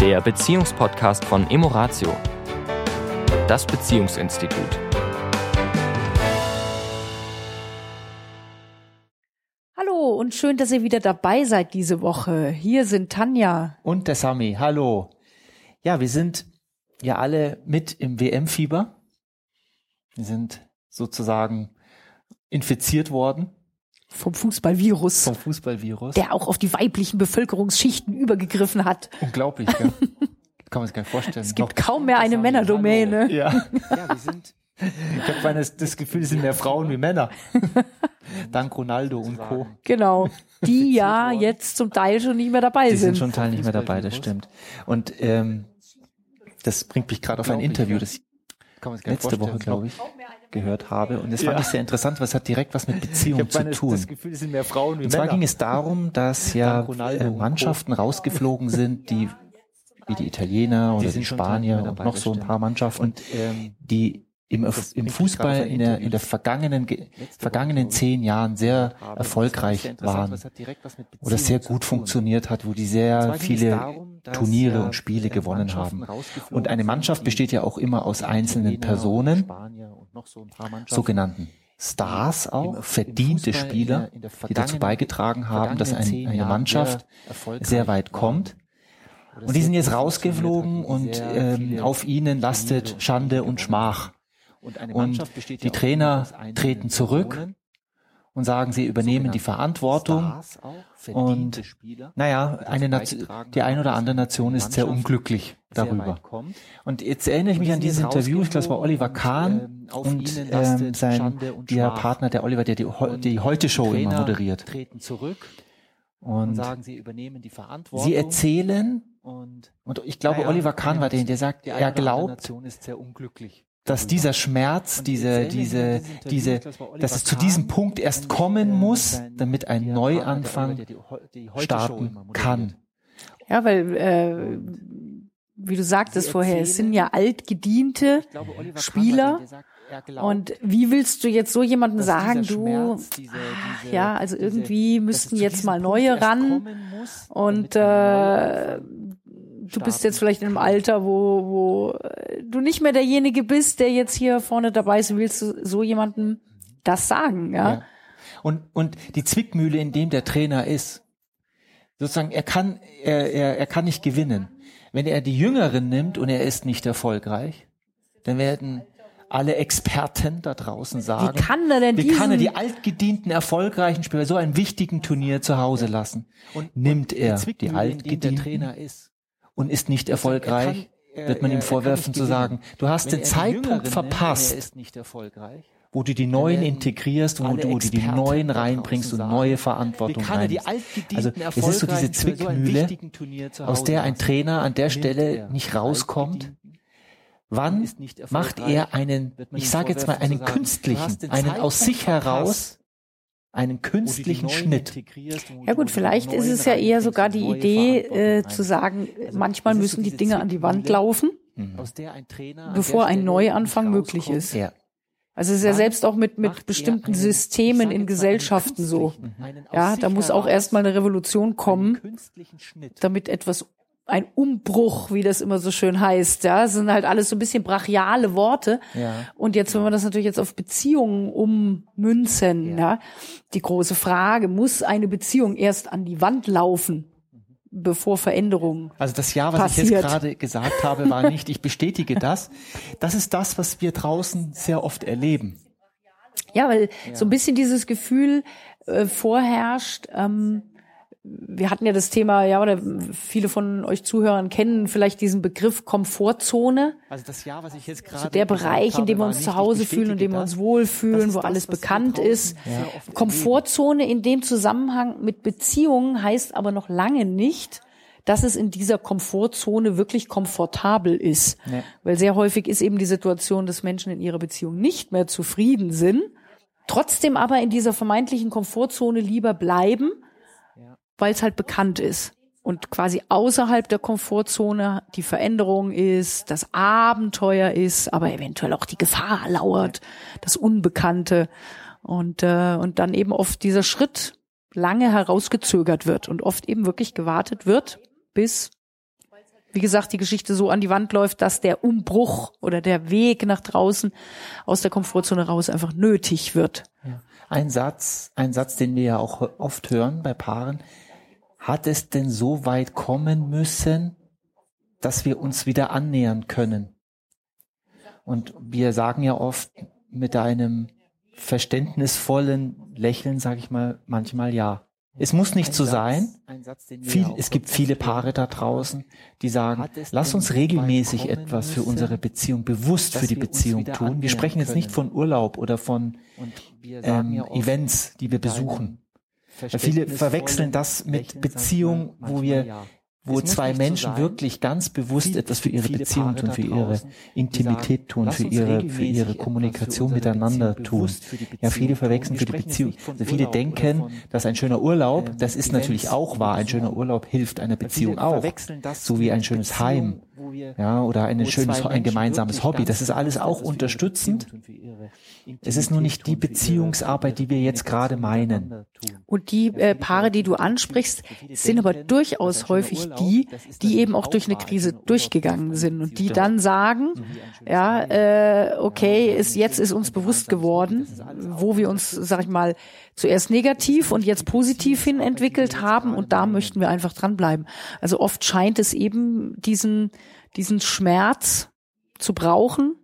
der Beziehungspodcast von Emoratio, das Beziehungsinstitut. Hallo und schön, dass ihr wieder dabei seid diese Woche. Hier sind Tanja und der Sami. Hallo. Ja, wir sind ja alle mit im WM-Fieber. Wir sind sozusagen infiziert worden. Vom Fußballvirus. Vom Fußballvirus. Der auch auf die weiblichen Bevölkerungsschichten übergegriffen hat. Unglaublich, gell? Kann man sich gar nicht vorstellen. Es gibt Noch kaum mehr eine Männerdomäne. Ja. ja, wir sind. Ich habe das Gefühl, es sind mehr Frauen wie Männer. Dank Ronaldo und Co. Genau. Die ja jetzt zum Teil schon nicht mehr dabei sind. Die sind schon Teil nicht mehr dabei, das stimmt. Und ähm, das bringt mich gerade auf ein Interview, das letzte Woche, glaube ich, gehört habe. Und das ja. fand ich sehr interessant, weil es hat direkt was mit Beziehung zu tun. Das Gefühl, es sind mehr Frauen wie Und zwar Männer. ging es darum, dass ja äh, Mannschaften rausgeflogen sind, die wie die Italiener oder die, die Spanier und noch so ein paar Mannschaften, und, ähm, die im, im Fußball in der, in der vergangenen, vergangenen zehn Jahren sehr erfolgreich waren oder sehr gut funktioniert hat, wo die sehr viele Turniere und Spiele gewonnen haben. Und eine Mannschaft besteht ja auch immer aus einzelnen Personen, sogenannten Stars auch, verdiente Spieler, die dazu beigetragen haben, dass ein, eine Mannschaft sehr weit kommt. Und die sind jetzt rausgeflogen und ähm, auf ihnen lastet Schande und Schmach. Und die Trainer treten zurück und sagen, sie übernehmen die Verantwortung. Und naja, eine Nation, die eine oder andere Nation ist sehr unglücklich darüber. Und jetzt erinnere ich mich an dieses Interview, ich glaube, es war Oliver Kahn ähm, und ähm, sein der Partner, der Oliver, der die, die Heute-Show immer moderiert. Und sagen, sie übernehmen die Verantwortung. Sie erzählen, und, und ich glaube, Oliver Kahn war der, der sagt, er glaubt, dass dieser Schmerz, diese, diese, diese, dass es zu diesem Punkt erst kommen muss, damit ein Neuanfang starten kann. Ja, weil, äh, wie du sagtest vorher, es sind ja altgediente Spieler. Und wie willst du jetzt so jemandem sagen, du, ja, also irgendwie müssten jetzt mal neue ran und äh, du bist jetzt vielleicht in einem Alter, wo, wo äh, du nicht mehr derjenige bist, der jetzt hier vorne dabei ist, willst du so jemandem das sagen, ja? ja. Und, und die Zwickmühle, in dem der Trainer ist, sozusagen, er kann, er, er, er kann nicht gewinnen. Wenn er die Jüngeren nimmt und er ist nicht erfolgreich, dann werden alle Experten da draußen sagen, wie kann er denn wie kann er die altgedienten erfolgreichen Spieler so einem wichtigen Turnier zu Hause lassen? Und nimmt er die, die altgedienten Trainer ist und ist nicht erfolgreich, kann, wird man ihm vorwerfen zu sagen, du hast den Zeitpunkt verpasst, wo du die Neuen integrierst, wo du die, die Neuen reinbringst und neue Verantwortung reinbringst. Also es ist so diese Zwickmühle, aus der ein Trainer an der Stelle nicht rauskommt. Wann macht er einen, ich sage jetzt mal einen künstlichen, einen aus sich heraus einen künstlichen Schnitt. Ja gut, vielleicht ist es ja eher sogar die Idee äh, zu sagen, manchmal müssen die Dinge an die Wand laufen, mhm. bevor ein Neuanfang möglich ist. Ja. Also es ist ja selbst auch mit, mit bestimmten Systemen in Gesellschaften so. Ja, da muss auch erstmal eine Revolution kommen, damit etwas ein Umbruch, wie das immer so schön heißt. Ja, das sind halt alles so ein bisschen brachiale Worte. Ja. Und jetzt, wenn wir das natürlich jetzt auf Beziehungen ummünzen, ja. ja, die große Frage, muss eine Beziehung erst an die Wand laufen? bevor Veränderungen. Also das Ja, was passiert. ich jetzt gerade gesagt habe, war nicht, ich bestätige das. Das ist das, was wir draußen sehr oft erleben. Ja, weil ja. so ein bisschen dieses Gefühl äh, vorherrscht, ähm, wir hatten ja das Thema, ja, oder viele von euch Zuhörern kennen vielleicht diesen Begriff Komfortzone. Also das Jahr, was ich jetzt gerade. Also der Bereich, in dem wir uns zu Hause fühlen, in dem wir uns wohlfühlen, wo das, alles bekannt ist. Ja. Komfortzone in dem Zusammenhang mit Beziehungen heißt aber noch lange nicht, dass es in dieser Komfortzone wirklich komfortabel ist. Nee. Weil sehr häufig ist eben die Situation, dass Menschen in ihrer Beziehung nicht mehr zufrieden sind, trotzdem aber in dieser vermeintlichen Komfortzone lieber bleiben, weil es halt bekannt ist und quasi außerhalb der Komfortzone die Veränderung ist, das Abenteuer ist, aber eventuell auch die Gefahr lauert, das Unbekannte und äh, und dann eben oft dieser Schritt lange herausgezögert wird und oft eben wirklich gewartet wird, bis wie gesagt, die Geschichte so an die Wand läuft, dass der Umbruch oder der Weg nach draußen aus der Komfortzone raus einfach nötig wird. Ja. Ein Satz, ein Satz, den wir ja auch oft hören bei Paaren. Hat es denn so weit kommen müssen, dass wir uns wieder annähern können? Und wir sagen ja oft mit einem verständnisvollen Lächeln, sage ich mal, manchmal ja. Es muss nicht so sein. Viel, es gibt viele Paare da draußen, die sagen, lass uns regelmäßig etwas für unsere Beziehung, bewusst für die Beziehung tun. Wir sprechen jetzt nicht von Urlaub oder von ähm, Events, die wir besuchen. Viele verwechseln das mit Beziehung, wo wir wo zwei Menschen wirklich ganz bewusst etwas für ihre Beziehung tun, für ihre Intimität tun, für ihre, für ihre Kommunikation miteinander tun. Ja, viele verwechseln für die Beziehung. Also viele denken, dass ein schöner Urlaub, das ist natürlich auch wahr, ein schöner Urlaub hilft einer Beziehung auch. So wie ein schönes Heim, ja, oder ein schönes, ein gemeinsames Hobby. Das ist alles auch unterstützend. Es ist nur nicht die Beziehungsarbeit, die wir jetzt gerade meinen. Und die äh, Paare, die du ansprichst, sind aber durchaus häufig die, die eben auch durch eine Krise durchgegangen sind und die dann sagen, ja, äh, okay, ist, jetzt ist uns bewusst geworden, wo wir uns, sag ich mal, zuerst negativ und jetzt positiv hin entwickelt haben und da möchten wir einfach dranbleiben. Also oft scheint es eben diesen, diesen Schmerz zu brauchen,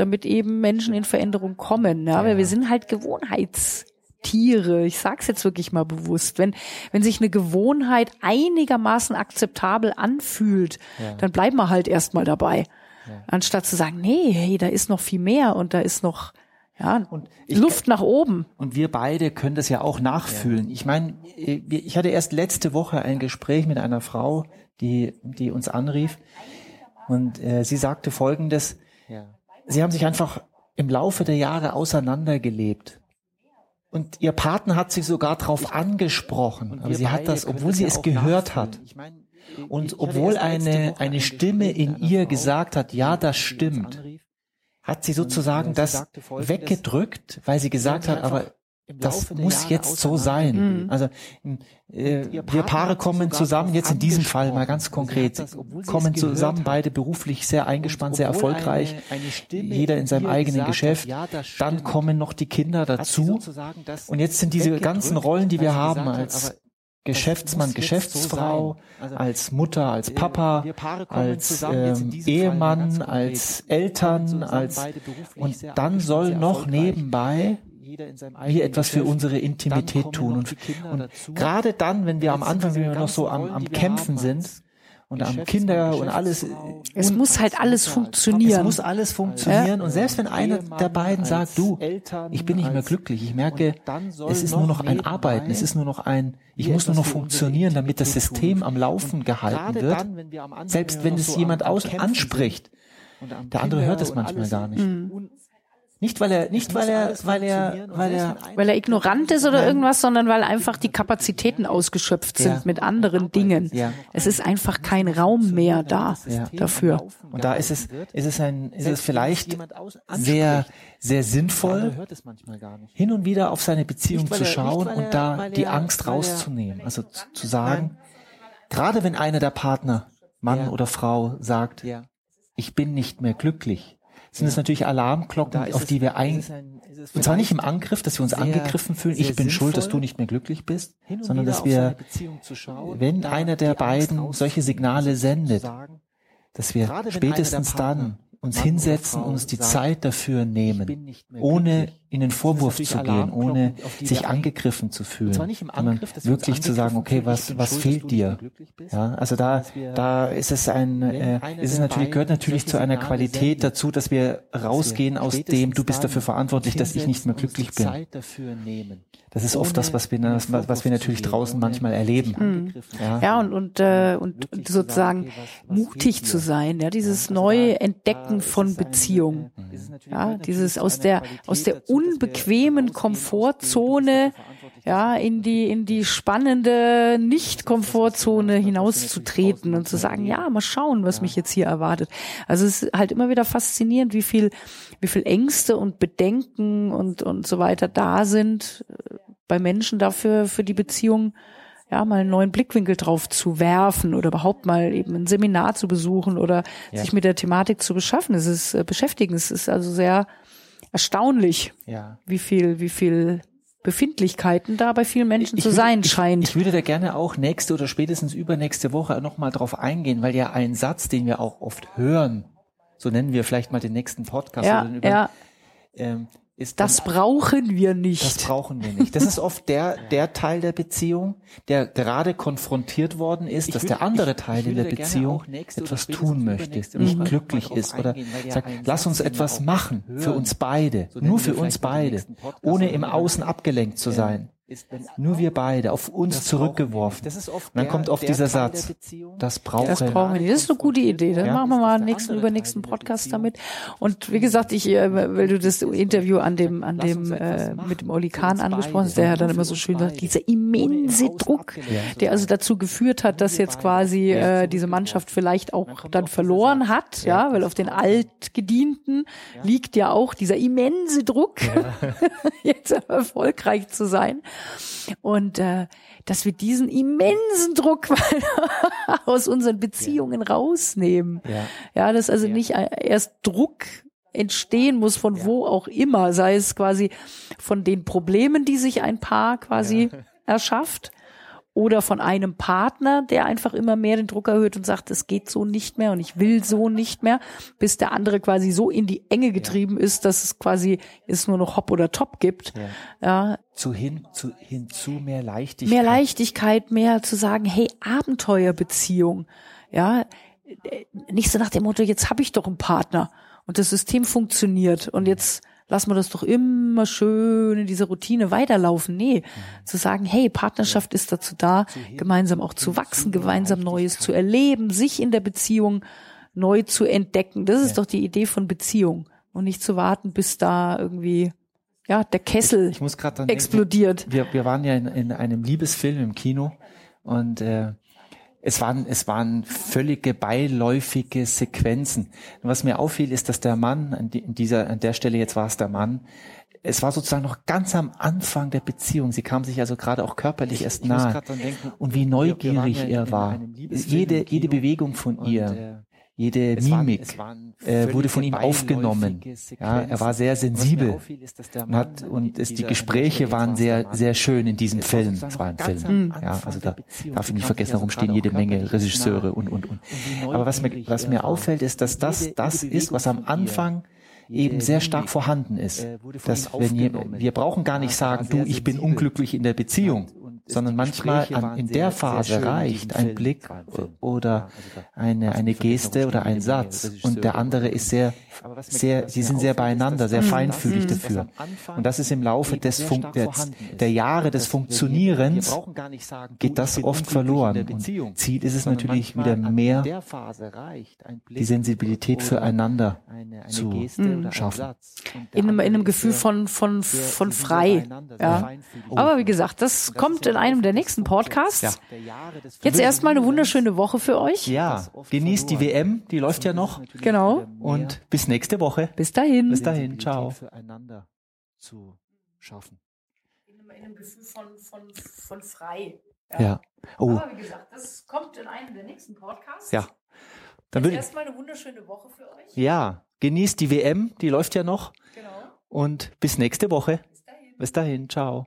damit eben Menschen in Veränderung kommen. Ja, weil wir sind halt Gewohnheitstiere. Ich sag's jetzt wirklich mal bewusst. Wenn, wenn sich eine Gewohnheit einigermaßen akzeptabel anfühlt, ja. dann bleiben wir halt erstmal dabei. Ja. Anstatt zu sagen, nee, hey, da ist noch viel mehr und da ist noch, ja, und ich, Luft nach oben. Und wir beide können das ja auch nachfühlen. Ja. Ich meine, ich hatte erst letzte Woche ein Gespräch mit einer Frau, die, die uns anrief. Und äh, sie sagte Folgendes. Ja. Sie haben sich einfach im Laufe der Jahre auseinandergelebt. Und ihr Partner hat sich sogar darauf angesprochen. Aber sie hat das, obwohl sie es gehört hat. Und obwohl eine, eine Stimme in ihr gesagt hat, ja, das stimmt, hat sie sozusagen das weggedrückt, weil sie gesagt hat, aber das muss jetzt so sein. Mhm. Also äh, wir Paare kommen zusammen, jetzt in diesem Fall mal ganz konkret, kommen zusammen, beide beruflich sehr eingespannt, sehr erfolgreich, jeder in seinem eigenen Geschäft. Dann kommen noch die Kinder dazu. Und jetzt sind diese ganzen Rollen, die wir haben als Geschäftsmann, Geschäftsfrau, also als Mutter, als äh, Papa, als ähm, Ehemann, als Eltern, als und dann soll noch nebenbei wir etwas für unsere Intimität tun. Und, und gerade dann, wenn wir am Anfang, wenn wir noch so am, am Kämpfen sind, und am Kinder und alles. Es muss halt alles funktionieren. Es muss alles funktionieren. Ja. Und selbst wenn einer der beiden sagt, du, ich bin nicht mehr glücklich, ich merke, es ist nur noch ein Arbeiten, es ist nur noch ein, ich muss nur noch funktionieren, damit das System am Laufen gehalten wird. Selbst wenn es jemand aus anspricht, der andere hört es manchmal gar nicht. Mhm. Nicht weil er, nicht weil er, weil er, weil er, weil er ignorant ist oder irgendwas, sondern weil einfach die Kapazitäten ausgeschöpft sind ja. mit anderen Dingen. Ja. Es ist einfach kein Raum mehr da ja. dafür. Und da ist es, ist es ein, ist es vielleicht sehr, sehr sinnvoll, hin und wieder auf seine Beziehung zu schauen und da die Angst rauszunehmen. Also zu sagen, gerade wenn einer der Partner, Mann oder Frau, sagt, ich bin nicht mehr glücklich, sind es natürlich Alarmglocken, auf die wir ein, und zwar nicht im Angriff, dass wir uns angegriffen fühlen, ich bin schuld, dass du nicht mehr glücklich bist, sondern dass wir, wenn einer der beiden solche Signale sendet, dass wir spätestens dann uns hinsetzen, uns die Zeit dafür nehmen, ohne in den Vorwurf zu gehen, ohne sich angegriffen zu fühlen, sondern wirklich zu sagen, okay, was was fehlt dir? Ja, also da da ist es ein äh, ist es natürlich gehört natürlich zu einer Qualität dazu, dass wir rausgehen aus dem, du bist dafür verantwortlich, dass ich nicht mehr glücklich bin. Das ist oft das, was wir was wir natürlich draußen manchmal erleben. Mhm. Ja. ja, und und äh, und sozusagen mutig zu sein, ja, dieses neue Entdecken von Beziehung, ja, dieses aus der aus der unbequemen Komfortzone ja, in die, in die spannende Nicht-Komfortzone hinauszutreten und zu sagen, ja, mal schauen, was mich jetzt hier erwartet. Also es ist halt immer wieder faszinierend, wie viel, wie viel Ängste und Bedenken und, und so weiter da sind äh, bei Menschen dafür, für die Beziehung, ja, mal einen neuen Blickwinkel drauf zu werfen oder überhaupt mal eben ein Seminar zu besuchen oder ja. sich mit der Thematik zu beschaffen. Es ist äh, beschäftigen. Es ist also sehr erstaunlich, ja. wie viel, wie viel Befindlichkeiten da bei vielen Menschen ich zu sein ich, scheint. Ich würde da gerne auch nächste oder spätestens übernächste Woche nochmal drauf eingehen, weil ja ein Satz, den wir auch oft hören, so nennen wir vielleicht mal den nächsten Podcast, ja, über, ja. Ähm, ist das brauchen wir nicht. Das brauchen wir nicht. Das ist oft der, der Teil der Beziehung, der gerade konfrontiert worden ist, dass der andere Teil in der Beziehung etwas tun möchte, nicht glücklich ist oder? sagt, lass uns etwas machen für uns beide, nur für uns beide, ohne im Außen abgelenkt zu sein nur wir beide auf uns zurückgeworfen. Das ist oft dann kommt oft dieser Satz, das brauchen das brauchen wir. nicht. Das ist eine gute Idee. Dann ja? machen wir mal einen nächsten, übernächsten Podcast damit. Und wie gesagt, ich, äh, weil du das Interview an dem, an dem, äh, mit dem Oli Kahn angesprochen hast, der hat dann immer so schön gesagt, dieser immense Druck, der also dazu geführt hat, dass jetzt quasi äh, diese Mannschaft vielleicht auch dann verloren hat, ja, weil auf den Altgedienten liegt ja auch dieser immense Druck, jetzt erfolgreich zu sein. Und äh, dass wir diesen immensen Druck aus unseren Beziehungen ja. rausnehmen. Ja, ja dass also ja. nicht erst Druck entstehen muss von ja. wo auch immer, sei es quasi von den Problemen, die sich ein Paar quasi erschafft, oder von einem Partner, der einfach immer mehr den Druck erhöht und sagt, es geht so nicht mehr und ich will so nicht mehr, bis der andere quasi so in die Enge getrieben ja. ist, dass es quasi es nur noch Hopp oder Top gibt. Ja. ja. Zu hin, zu, hinzu mehr Leichtigkeit. Mehr Leichtigkeit, mehr zu sagen, hey, Abenteuerbeziehung. Ja, nicht so nach dem Motto, jetzt habe ich doch einen Partner und das System funktioniert und jetzt lassen wir das doch immer schön in dieser Routine weiterlaufen. Nee, mhm. zu sagen, hey, Partnerschaft ist dazu da, gemeinsam auch zu wachsen, gemeinsam Neues zu erleben, sich in der Beziehung neu zu entdecken. Das ist doch die Idee von Beziehung und nicht zu warten, bis da irgendwie ja der Kessel ich muss dann explodiert. Denken, wir, wir waren ja in, in einem Liebesfilm im Kino und äh, es waren, es waren völlige beiläufige Sequenzen. Und was mir auffiel, ist, dass der Mann, an, dieser, an der Stelle jetzt war es der Mann, es war sozusagen noch ganz am Anfang der Beziehung. Sie kam sich also gerade auch körperlich ich, erst nahe. Denken, und wie neugierig ja er war. Jede, jede Bewegung von ihr. Äh, jede es Mimik waren, äh, wurde von ihm aufgenommen. Ja, er war sehr sensibel und, hat, und es, die Gespräche waren sehr, sehr schön in diesem Film. Es war ein Film. Ja, also da darf ich nicht vergessen, darum stehen jede Menge Regisseure und, und, und. Aber was mir, was mir auffällt, ist, dass das das ist, was am Anfang eben sehr stark vorhanden ist. Dass wenn ihr, wir brauchen gar nicht sagen, du, ich bin unglücklich in der Beziehung sondern manchmal an, in der Phase reicht ein Blick oder also eine, eine Geste oder ein Satz und der andere ist sehr, sehr, sie sind sehr beieinander, sehr feinfühlig dafür. Und das ist im Laufe des Fun der, der Jahre des Funktionierens geht das oft verloren. Und Ziel ist es natürlich wieder mehr, die Sensibilität füreinander zu schaffen. In einem, in einem Gefühl von, von, von frei. Ja. Aber wie gesagt, das kommt in einem der nächsten Podcasts. Ja. Jetzt erstmal eine wunderschöne Woche für euch. Ja, genießt die WM, die läuft ja noch. Genau. Und bis nächste Woche. Bis dahin. Bis dahin, ciao. Füreinander zu schaffen. In einem Gefühl von, von, von frei. Ja. ja. Oh. Aber wie gesagt, das kommt in einem der nächsten Podcasts. Ja. Dann Jetzt erstmal eine wunderschöne Woche für euch. Ja, genießt die WM, die läuft ja noch. Genau. Und bis nächste Woche. Bis dahin. Bis dahin, ciao.